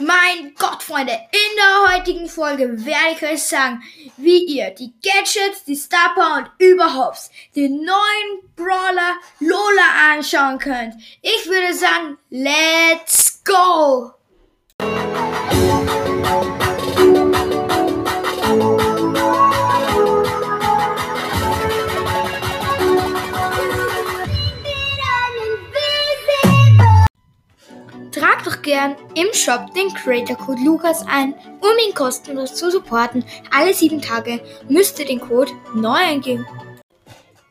mein Gott, Freunde, in der heutigen Folge werde ich euch sagen, wie ihr die Gadgets, die Star Power und überhaupt den neuen Brawler Lola anschauen könnt. Ich würde sagen, let's go! Gern im Shop den Creator Code Lukas ein, um ihn kostenlos zu supporten. Alle sieben Tage müsst ihr den Code neu eingeben.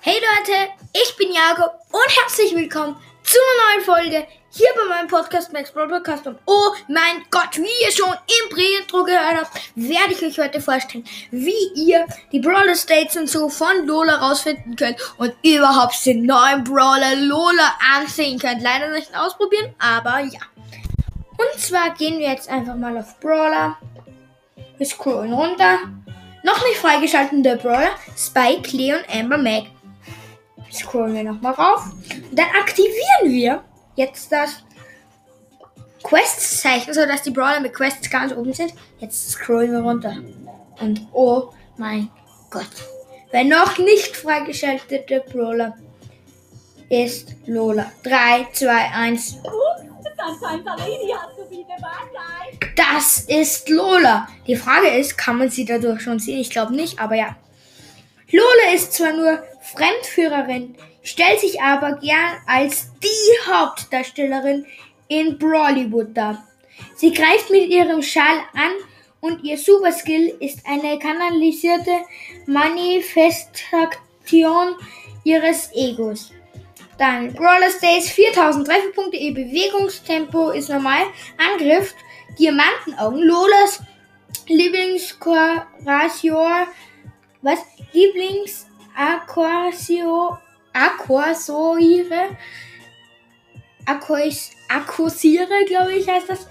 Hey Leute, ich bin Jakob und herzlich willkommen zu einer neuen Folge hier bei meinem Podcast Max Brawl Podcast. Und oh mein Gott, wie ihr schon im Pre-Intro gehört habt, werde ich euch heute vorstellen, wie ihr die Brawler States und so von Lola rausfinden könnt und überhaupt den neuen Brawler Lola ansehen könnt. Leider nicht ausprobieren, aber ja. Und zwar gehen wir jetzt einfach mal auf Brawler. Wir scrollen runter. Noch nicht freigeschalten der Brawler. Spike, Leon, Amber, Mag. Scrollen wir nochmal rauf. Und dann aktivieren wir jetzt das Questzeichen, sodass die Brawler mit Quests ganz oben sind. Jetzt scrollen wir runter. Und oh mein Gott. Wer noch nicht freigeschaltete Brawler ist Lola. 3, 2, 1. Das ist Lola. Die Frage ist, kann man sie dadurch schon sehen? Ich glaube nicht, aber ja. Lola ist zwar nur Fremdführerin, stellt sich aber gern als die Hauptdarstellerin in Brawlywood dar. Sie greift mit ihrem Schal an und ihr Superskill ist eine kanalisierte Manifestation ihres Egos. Dann Brawler Stays 4000 Trefferpunkte, ihr Bewegungstempo ist normal. Angriff, Diamantenaugen, Lolas Lieblingskoration, was? Lieblingsaquasio, Aquasoire, Akkusiere, glaube ich, heißt das,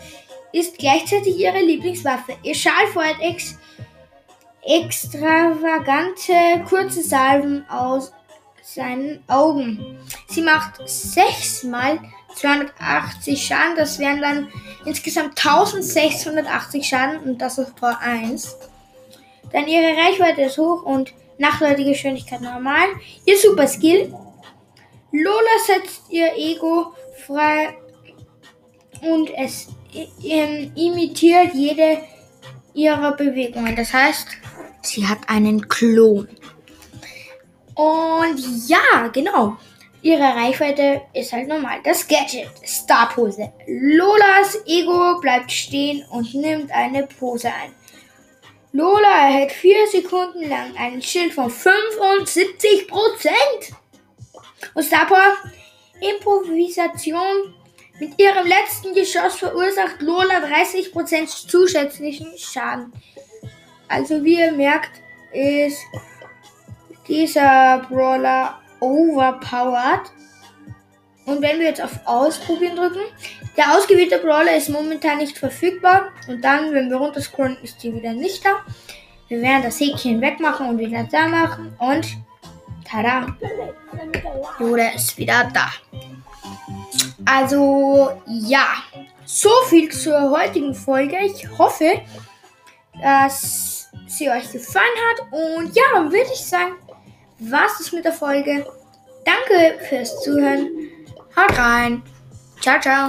ist gleichzeitig ihre Lieblingswaffe. Ihr Schal feuert ex extravagante kurze Salven aus seinen Augen. Sie macht 6 mal 280 Schaden. Das wären dann insgesamt 1680 Schaden und das ist Tor 1. Dann ihre Reichweite ist hoch und nachhaltige Geschwindigkeit normal. Ihr Super Skill. Lola setzt ihr Ego frei und es imitiert jede ihrer Bewegungen. Das heißt, sie hat einen Klon. Und ja, genau. Ihre Reichweite ist halt normal. Das Gadget, Star Pose. Lolas Ego bleibt stehen und nimmt eine Pose ein. Lola erhält 4 Sekunden lang einen Schild von 75%. Und Star Power, Improvisation. Mit ihrem letzten Geschoss verursacht Lola 30% zusätzlichen Schaden. Also wie ihr merkt, ist dieser Brawler overpowered. Und wenn wir jetzt auf Ausprobieren drücken, der ausgewählte Brawler ist momentan nicht verfügbar. Und dann, wenn wir runterscrollen, ist die wieder nicht da. Wir werden das Häkchen wegmachen und wieder da machen. Und tada! Yoda ist wieder da. Also, ja. So viel zur heutigen Folge. Ich hoffe, dass sie euch gefallen hat. Und ja, würde ich sagen, was ist mit der Folge. Danke fürs Zuhören. Haut rein. Ciao, ciao.